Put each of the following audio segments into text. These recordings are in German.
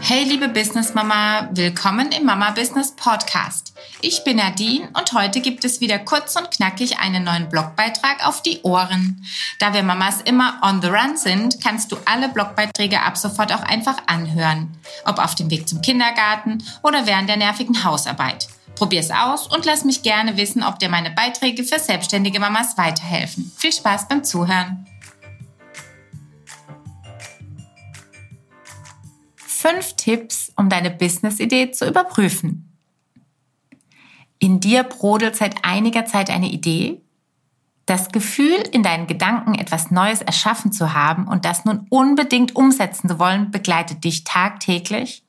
Hey liebe Business Mama, willkommen im Mama Business Podcast. Ich bin Nadine und heute gibt es wieder kurz und knackig einen neuen Blogbeitrag auf die Ohren. Da wir Mamas immer on the run sind, kannst du alle Blogbeiträge ab sofort auch einfach anhören. Ob auf dem Weg zum Kindergarten oder während der nervigen Hausarbeit. Probier's aus und lass mich gerne wissen, ob dir meine Beiträge für selbstständige Mamas weiterhelfen. Viel Spaß beim Zuhören. Fünf Tipps, um deine Business-Idee zu überprüfen. In dir brodelt seit einiger Zeit eine Idee. Das Gefühl, in deinen Gedanken etwas Neues erschaffen zu haben und das nun unbedingt umsetzen zu wollen, begleitet dich tagtäglich.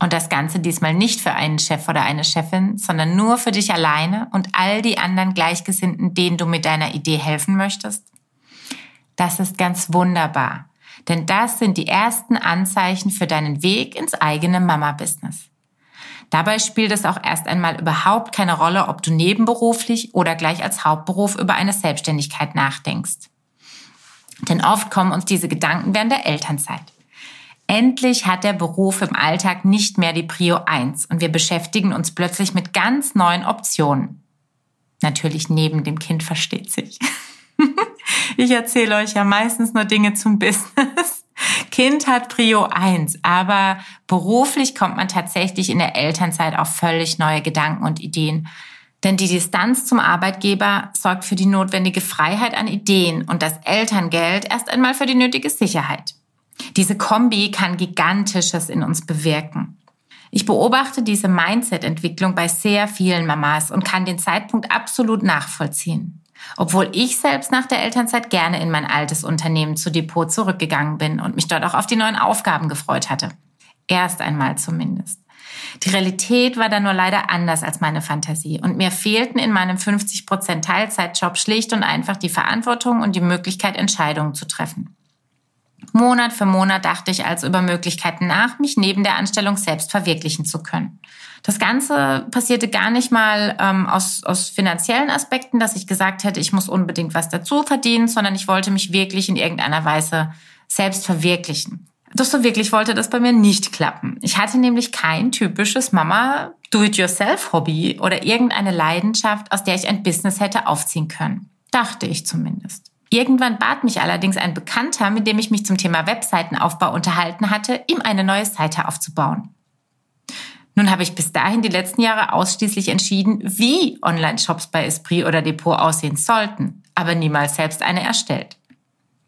Und das Ganze diesmal nicht für einen Chef oder eine Chefin, sondern nur für dich alleine und all die anderen Gleichgesinnten, denen du mit deiner Idee helfen möchtest? Das ist ganz wunderbar, denn das sind die ersten Anzeichen für deinen Weg ins eigene Mama-Business. Dabei spielt es auch erst einmal überhaupt keine Rolle, ob du nebenberuflich oder gleich als Hauptberuf über eine Selbstständigkeit nachdenkst. Denn oft kommen uns diese Gedanken während der Elternzeit. Endlich hat der Beruf im Alltag nicht mehr die Prio 1 und wir beschäftigen uns plötzlich mit ganz neuen Optionen. Natürlich neben dem Kind versteht sich. ich erzähle euch ja meistens nur Dinge zum Business. Kind hat Prio 1, aber beruflich kommt man tatsächlich in der Elternzeit auf völlig neue Gedanken und Ideen. Denn die Distanz zum Arbeitgeber sorgt für die notwendige Freiheit an Ideen und das Elterngeld erst einmal für die nötige Sicherheit. Diese Kombi kann Gigantisches in uns bewirken. Ich beobachte diese Mindset-Entwicklung bei sehr vielen Mamas und kann den Zeitpunkt absolut nachvollziehen. Obwohl ich selbst nach der Elternzeit gerne in mein altes Unternehmen zu Depot zurückgegangen bin und mich dort auch auf die neuen Aufgaben gefreut hatte. Erst einmal zumindest. Die Realität war dann nur leider anders als meine Fantasie und mir fehlten in meinem 50% Teilzeitjob schlicht und einfach die Verantwortung und die Möglichkeit, Entscheidungen zu treffen. Monat für Monat dachte ich also über Möglichkeiten nach, mich neben der Anstellung selbst verwirklichen zu können. Das Ganze passierte gar nicht mal ähm, aus, aus finanziellen Aspekten, dass ich gesagt hätte, ich muss unbedingt was dazu verdienen, sondern ich wollte mich wirklich in irgendeiner Weise selbst verwirklichen. Doch so wirklich wollte das bei mir nicht klappen. Ich hatte nämlich kein typisches Mama Do-it-yourself-Hobby oder irgendeine Leidenschaft, aus der ich ein Business hätte aufziehen können. Dachte ich zumindest. Irgendwann bat mich allerdings ein Bekannter, mit dem ich mich zum Thema Webseitenaufbau unterhalten hatte, ihm eine neue Seite aufzubauen. Nun habe ich bis dahin die letzten Jahre ausschließlich entschieden, wie Online-Shops bei Esprit oder Depot aussehen sollten, aber niemals selbst eine erstellt.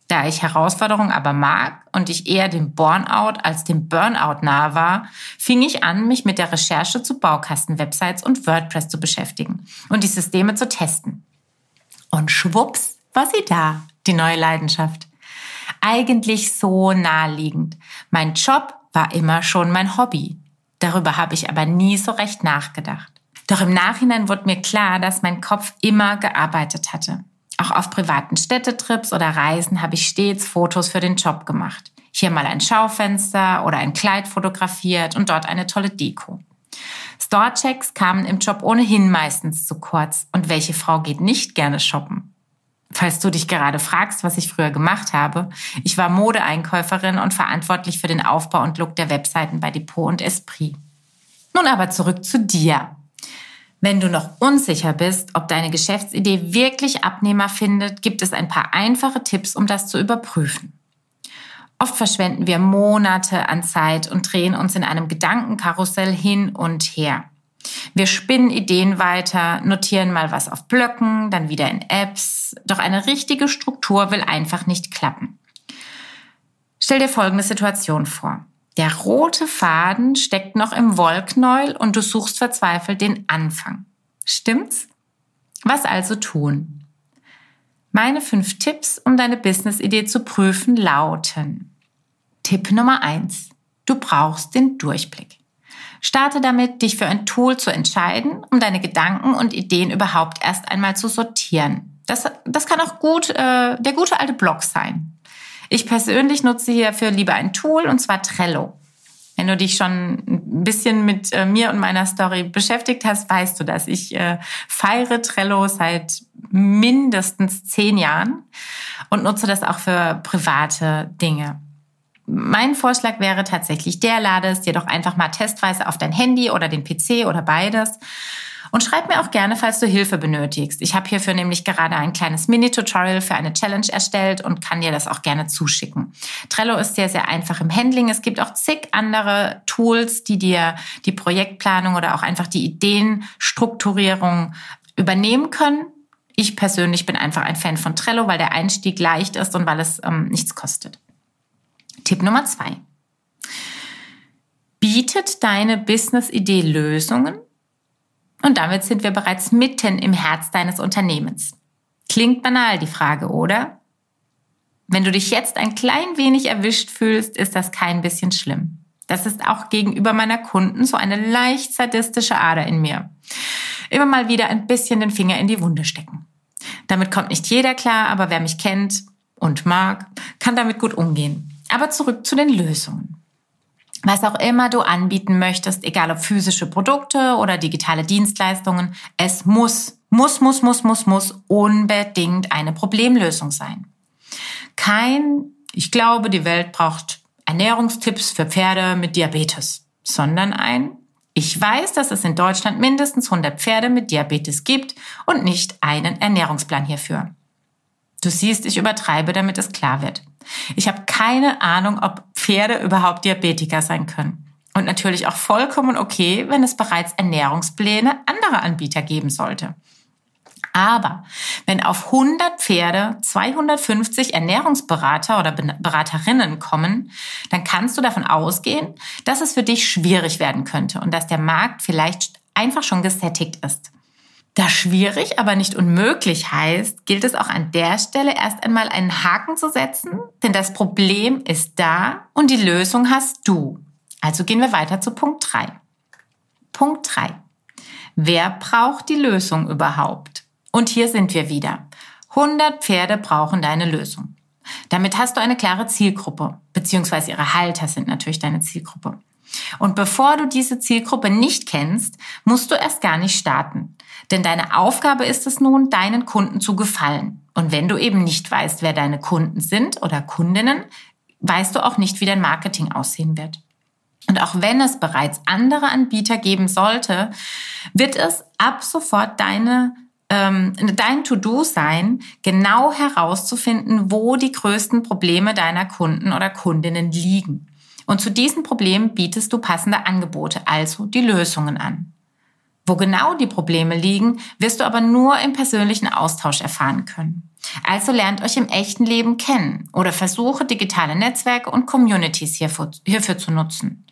Da ich Herausforderungen aber mag und ich eher dem Burnout als dem Burnout nahe war, fing ich an, mich mit der Recherche zu Baukasten-Websites und WordPress zu beschäftigen und die Systeme zu testen. Und schwupps war sie da, die neue Leidenschaft. Eigentlich so naheliegend. Mein Job war immer schon mein Hobby. Darüber habe ich aber nie so recht nachgedacht. Doch im Nachhinein wurde mir klar, dass mein Kopf immer gearbeitet hatte. Auch auf privaten Städtetrips oder Reisen habe ich stets Fotos für den Job gemacht. Hier mal ein Schaufenster oder ein Kleid fotografiert und dort eine tolle Deko. Storechecks kamen im Job ohnehin meistens zu kurz. Und welche Frau geht nicht gerne shoppen? Falls du dich gerade fragst, was ich früher gemacht habe, ich war Modeeinkäuferin und verantwortlich für den Aufbau und Look der Webseiten bei Depot und Esprit. Nun aber zurück zu dir. Wenn du noch unsicher bist, ob deine Geschäftsidee wirklich Abnehmer findet, gibt es ein paar einfache Tipps, um das zu überprüfen. Oft verschwenden wir Monate an Zeit und drehen uns in einem Gedankenkarussell hin und her. Wir spinnen Ideen weiter, notieren mal was auf Blöcken, dann wieder in Apps. Doch eine richtige Struktur will einfach nicht klappen. Stell dir folgende Situation vor. Der rote Faden steckt noch im Wollknäuel und du suchst verzweifelt den Anfang. Stimmt's? Was also tun? Meine fünf Tipps, um deine Business-Idee zu prüfen, lauten. Tipp Nummer eins: Du brauchst den Durchblick. Starte damit, dich für ein Tool zu entscheiden, um deine Gedanken und Ideen überhaupt erst einmal zu sortieren. Das, das kann auch gut äh, der gute alte Blog sein. Ich persönlich nutze hierfür lieber ein Tool und zwar Trello. Wenn du dich schon ein bisschen mit äh, mir und meiner Story beschäftigt hast, weißt du, dass ich äh, feiere Trello seit mindestens zehn Jahren und nutze das auch für private Dinge. Mein Vorschlag wäre tatsächlich der, lade es dir doch einfach mal testweise auf dein Handy oder den PC oder beides und schreib mir auch gerne, falls du Hilfe benötigst. Ich habe hierfür nämlich gerade ein kleines Mini-Tutorial für eine Challenge erstellt und kann dir das auch gerne zuschicken. Trello ist sehr, sehr einfach im Handling. Es gibt auch zig andere Tools, die dir die Projektplanung oder auch einfach die Ideenstrukturierung übernehmen können. Ich persönlich bin einfach ein Fan von Trello, weil der Einstieg leicht ist und weil es ähm, nichts kostet. Tipp Nummer zwei. Bietet deine Business-Idee Lösungen, und damit sind wir bereits mitten im Herz deines Unternehmens. Klingt banal, die Frage, oder? Wenn du dich jetzt ein klein wenig erwischt fühlst, ist das kein bisschen schlimm. Das ist auch gegenüber meiner Kunden so eine leicht sadistische Ader in mir. Immer mal wieder ein bisschen den Finger in die Wunde stecken. Damit kommt nicht jeder klar, aber wer mich kennt und mag, kann damit gut umgehen. Aber zurück zu den Lösungen was auch immer du anbieten möchtest, egal ob physische Produkte oder digitale Dienstleistungen, es muss, muss, muss, muss, muss, muss unbedingt eine Problemlösung sein. Kein, ich glaube, die Welt braucht Ernährungstipps für Pferde mit Diabetes, sondern ein, ich weiß, dass es in Deutschland mindestens 100 Pferde mit Diabetes gibt und nicht einen Ernährungsplan hierfür. Du siehst, ich übertreibe, damit es klar wird. Ich habe keine Ahnung, ob Pferde überhaupt Diabetiker sein können. Und natürlich auch vollkommen okay, wenn es bereits Ernährungspläne anderer Anbieter geben sollte. Aber wenn auf 100 Pferde 250 Ernährungsberater oder Beraterinnen kommen, dann kannst du davon ausgehen, dass es für dich schwierig werden könnte und dass der Markt vielleicht einfach schon gesättigt ist. Da schwierig, aber nicht unmöglich heißt, gilt es auch an der Stelle erst einmal einen Haken zu setzen, denn das Problem ist da und die Lösung hast du. Also gehen wir weiter zu Punkt 3. Punkt 3. Wer braucht die Lösung überhaupt? Und hier sind wir wieder. 100 Pferde brauchen deine Lösung. Damit hast du eine klare Zielgruppe, beziehungsweise ihre Halter sind natürlich deine Zielgruppe. Und bevor du diese Zielgruppe nicht kennst, musst du erst gar nicht starten. Denn deine Aufgabe ist es nun, deinen Kunden zu gefallen. Und wenn du eben nicht weißt, wer deine Kunden sind oder Kundinnen, weißt du auch nicht, wie dein Marketing aussehen wird. Und auch wenn es bereits andere Anbieter geben sollte, wird es ab sofort deine ähm, dein To-Do sein, genau herauszufinden, wo die größten Probleme deiner Kunden oder Kundinnen liegen. Und zu diesen Problemen bietest du passende Angebote, also die Lösungen an. Wo genau die Probleme liegen, wirst du aber nur im persönlichen Austausch erfahren können. Also lernt euch im echten Leben kennen oder versuche digitale Netzwerke und Communities hierfür, hierfür zu nutzen.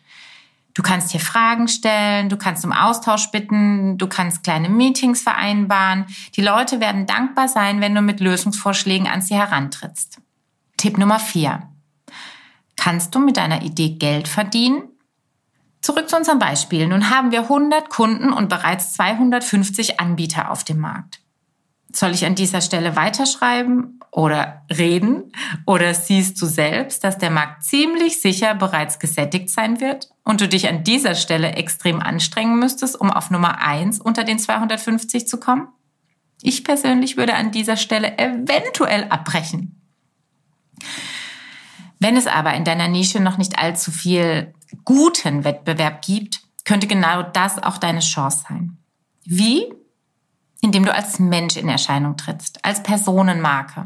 Du kannst hier Fragen stellen, du kannst um Austausch bitten, du kannst kleine Meetings vereinbaren. Die Leute werden dankbar sein, wenn du mit Lösungsvorschlägen an sie herantrittst. Tipp Nummer vier: Kannst du mit deiner Idee Geld verdienen? Zurück zu unserem Beispiel. Nun haben wir 100 Kunden und bereits 250 Anbieter auf dem Markt. Soll ich an dieser Stelle weiterschreiben oder reden? Oder siehst du selbst, dass der Markt ziemlich sicher bereits gesättigt sein wird und du dich an dieser Stelle extrem anstrengen müsstest, um auf Nummer 1 unter den 250 zu kommen? Ich persönlich würde an dieser Stelle eventuell abbrechen. Wenn es aber in deiner Nische noch nicht allzu viel guten Wettbewerb gibt, könnte genau das auch deine Chance sein. Wie? Indem du als Mensch in Erscheinung trittst, als Personenmarke.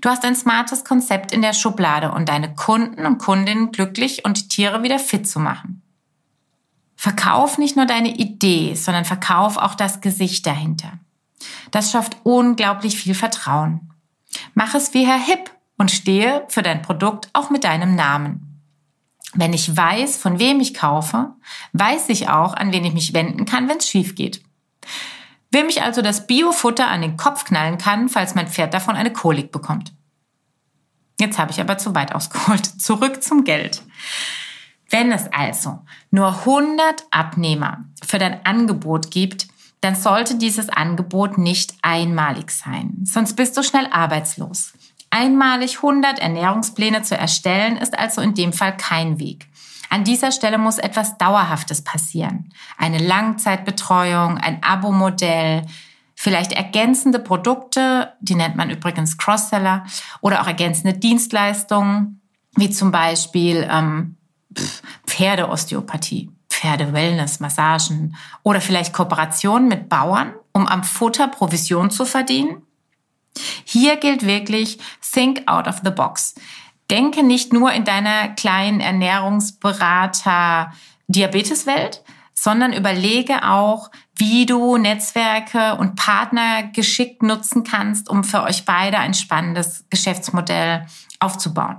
Du hast ein smartes Konzept in der Schublade, um deine Kunden und Kundinnen glücklich und Tiere wieder fit zu machen. Verkauf nicht nur deine Idee, sondern verkauf auch das Gesicht dahinter. Das schafft unglaublich viel Vertrauen. Mach es wie Herr Hipp und stehe für dein Produkt auch mit deinem Namen. Wenn ich weiß, von wem ich kaufe, weiß ich auch, an wen ich mich wenden kann, wenn es schief geht. Wem ich also das Biofutter an den Kopf knallen kann, falls mein Pferd davon eine Kolik bekommt. Jetzt habe ich aber zu weit ausgeholt. Zurück zum Geld. Wenn es also nur 100 Abnehmer für dein Angebot gibt, dann sollte dieses Angebot nicht einmalig sein, sonst bist du schnell arbeitslos. Einmalig 100 Ernährungspläne zu erstellen, ist also in dem Fall kein Weg. An dieser Stelle muss etwas Dauerhaftes passieren. Eine Langzeitbetreuung, ein Abo-Modell, vielleicht ergänzende Produkte, die nennt man übrigens Crossseller, oder auch ergänzende Dienstleistungen. wie zum Beispiel ähm, Pferdeosteopathie, Pferdewellness, Massagen oder vielleicht Kooperationen mit Bauern, um am Futter Provision zu verdienen. Hier gilt wirklich, think out of the box. Denke nicht nur in deiner kleinen Ernährungsberater Diabeteswelt, sondern überlege auch, wie du Netzwerke und Partner geschickt nutzen kannst, um für euch beide ein spannendes Geschäftsmodell aufzubauen.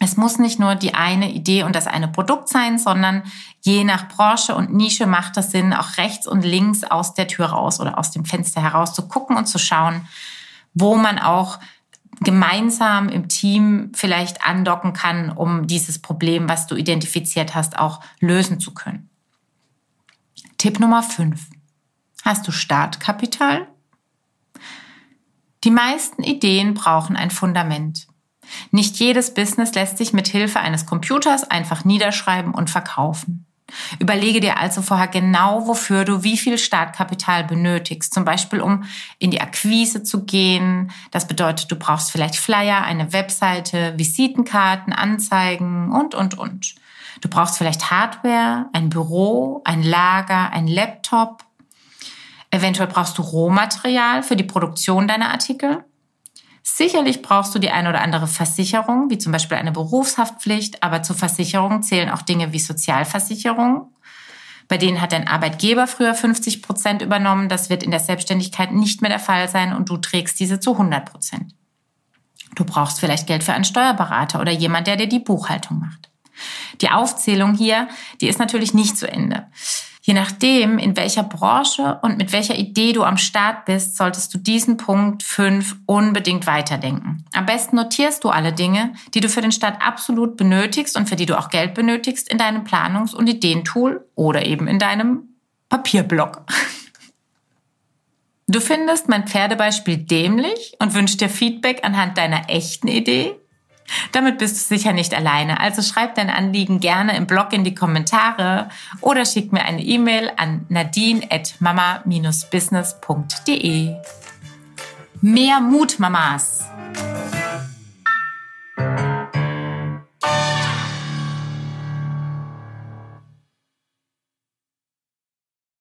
Es muss nicht nur die eine Idee und das eine Produkt sein, sondern je nach Branche und Nische macht es Sinn, auch rechts und links aus der Tür raus oder aus dem Fenster heraus zu gucken und zu schauen, wo man auch gemeinsam im Team vielleicht andocken kann, um dieses Problem, was du identifiziert hast, auch lösen zu können. Tipp Nummer 5. Hast du Startkapital? Die meisten Ideen brauchen ein Fundament. Nicht jedes Business lässt sich mit Hilfe eines Computers einfach niederschreiben und verkaufen. Überlege dir also vorher genau, wofür du wie viel Startkapital benötigst. Zum Beispiel, um in die Akquise zu gehen. Das bedeutet, du brauchst vielleicht Flyer, eine Webseite, Visitenkarten, Anzeigen und, und, und. Du brauchst vielleicht Hardware, ein Büro, ein Lager, ein Laptop. Eventuell brauchst du Rohmaterial für die Produktion deiner Artikel. Sicherlich brauchst du die eine oder andere Versicherung, wie zum Beispiel eine Berufshaftpflicht, aber zur Versicherung zählen auch Dinge wie Sozialversicherung. Bei denen hat dein Arbeitgeber früher 50 Prozent übernommen. Das wird in der Selbstständigkeit nicht mehr der Fall sein und du trägst diese zu 100 Prozent. Du brauchst vielleicht Geld für einen Steuerberater oder jemand, der dir die Buchhaltung macht. Die Aufzählung hier, die ist natürlich nicht zu Ende. Je nachdem, in welcher Branche und mit welcher Idee du am Start bist, solltest du diesen Punkt 5 unbedingt weiterdenken. Am besten notierst du alle Dinge, die du für den Start absolut benötigst und für die du auch Geld benötigst in deinem Planungs- und Ideentool oder eben in deinem Papierblock. Du findest mein Pferdebeispiel dämlich und wünschst dir Feedback anhand deiner echten Idee? Damit bist du sicher nicht alleine. Also schreib dein Anliegen gerne im Blog in die Kommentare oder schick mir eine E-Mail an nadine.mama-business.de. Mehr Mut, Mamas!